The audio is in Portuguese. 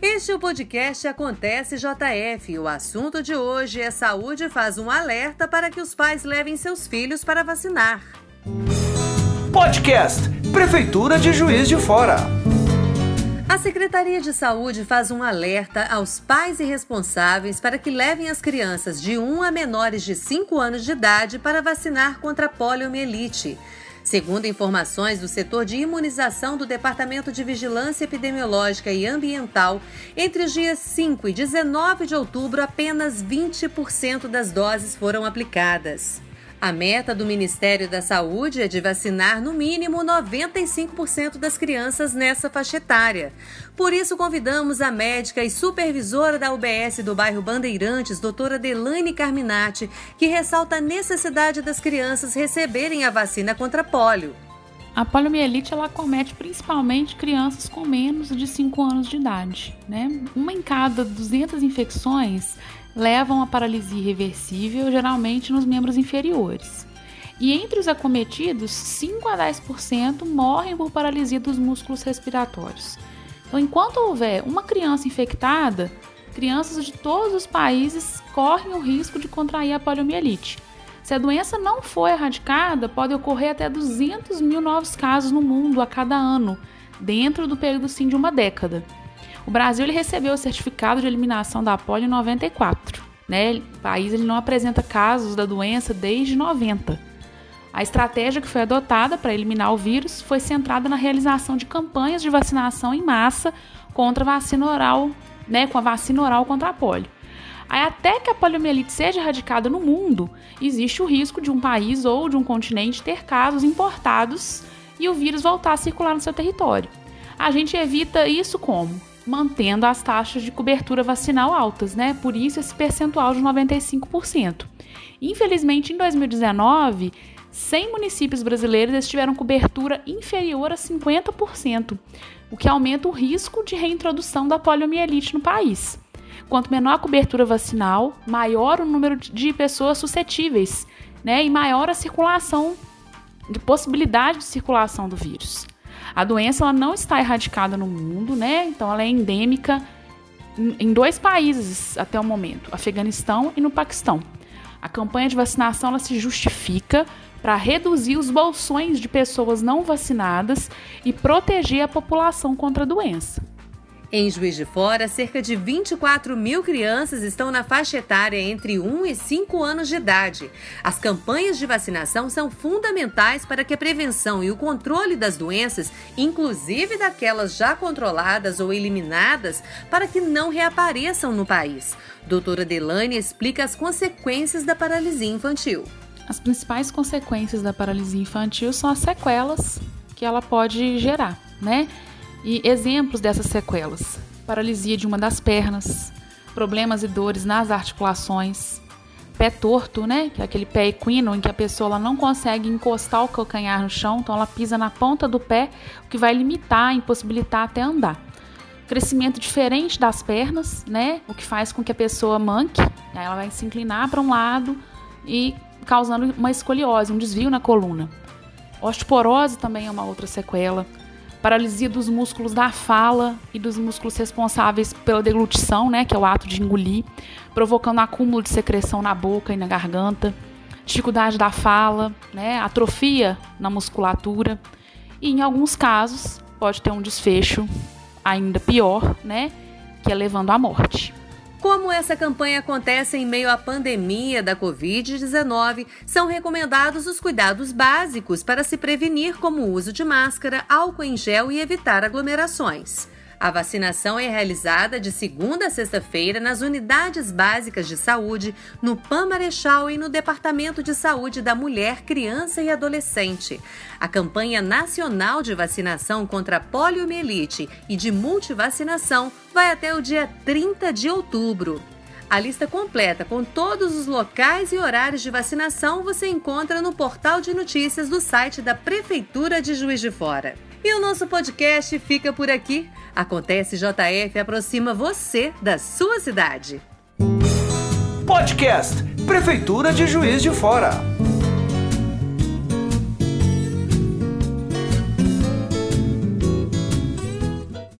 Este é o podcast Acontece JF. O assunto de hoje é saúde faz um alerta para que os pais levem seus filhos para vacinar. Podcast Prefeitura de Juiz de Fora. A Secretaria de Saúde faz um alerta aos pais e responsáveis para que levem as crianças de 1 a menores de 5 anos de idade para vacinar contra a poliomielite. Segundo informações do setor de imunização do Departamento de Vigilância Epidemiológica e Ambiental, entre os dias 5 e 19 de outubro, apenas 20% das doses foram aplicadas. A meta do Ministério da Saúde é de vacinar no mínimo 95% das crianças nessa faixa etária. Por isso, convidamos a médica e supervisora da UBS do bairro Bandeirantes, doutora Delaine Carminati, que ressalta a necessidade das crianças receberem a vacina contra pólio. A poliomielite ela comete principalmente crianças com menos de 5 anos de idade. Né? Uma em cada 200 infecções levam a paralisia irreversível, geralmente nos membros inferiores. E entre os acometidos, 5 a 10% morrem por paralisia dos músculos respiratórios. Então, enquanto houver uma criança infectada, crianças de todos os países correm o risco de contrair a poliomielite. Se a doença não for erradicada, pode ocorrer até 200 mil novos casos no mundo a cada ano, dentro do período sim de uma década. O Brasil ele recebeu o certificado de eliminação da polio em 94. Né? O país ele não apresenta casos da doença desde 90. A estratégia que foi adotada para eliminar o vírus foi centrada na realização de campanhas de vacinação em massa contra a vacina oral, né, com a vacina oral contra a polio. Aí, até que a poliomielite seja erradicada no mundo, existe o risco de um país ou de um continente ter casos importados e o vírus voltar a circular no seu território. A gente evita isso como? mantendo as taxas de cobertura vacinal altas, né? Por isso esse percentual de 95%. Infelizmente, em 2019, 100 municípios brasileiros tiveram cobertura inferior a 50%, o que aumenta o risco de reintrodução da poliomielite no país. Quanto menor a cobertura vacinal, maior o número de pessoas suscetíveis, né? E maior a circulação, de possibilidade de circulação do vírus. A doença ela não está erradicada no mundo, né? Então ela é endêmica em dois países até o momento, Afeganistão e no Paquistão. A campanha de vacinação ela se justifica para reduzir os bolsões de pessoas não vacinadas e proteger a população contra a doença. Em Juiz de Fora, cerca de 24 mil crianças estão na faixa etária entre 1 e 5 anos de idade. As campanhas de vacinação são fundamentais para que a prevenção e o controle das doenças, inclusive daquelas já controladas ou eliminadas, para que não reapareçam no país. Doutora Delane explica as consequências da paralisia infantil. As principais consequências da paralisia infantil são as sequelas que ela pode gerar, né? E exemplos dessas sequelas: paralisia de uma das pernas, problemas e dores nas articulações, pé torto, né? Que é aquele pé equino em que a pessoa não consegue encostar o calcanhar no chão, então ela pisa na ponta do pé, o que vai limitar, impossibilitar até andar. Crescimento diferente das pernas, né? O que faz com que a pessoa manque, aí ela vai se inclinar para um lado e causando uma escoliose, um desvio na coluna. Osteoporose também é uma outra sequela paralisia dos músculos da fala e dos músculos responsáveis pela deglutição, né, que é o ato de engolir, provocando acúmulo de secreção na boca e na garganta, dificuldade da fala, né, atrofia na musculatura e em alguns casos pode ter um desfecho ainda pior, né, que é levando à morte. Como essa campanha acontece em meio à pandemia da Covid-19, são recomendados os cuidados básicos para se prevenir, como o uso de máscara, álcool em gel e evitar aglomerações. A vacinação é realizada de segunda a sexta-feira nas unidades básicas de saúde, no PAN Marechal e no Departamento de Saúde da Mulher, Criança e Adolescente. A campanha nacional de vacinação contra a poliomielite e de multivacinação vai até o dia 30 de outubro. A lista completa com todos os locais e horários de vacinação você encontra no portal de notícias do site da Prefeitura de Juiz de Fora. E o nosso podcast fica por aqui. Acontece JF aproxima você da sua cidade. Podcast Prefeitura de Juiz de Fora.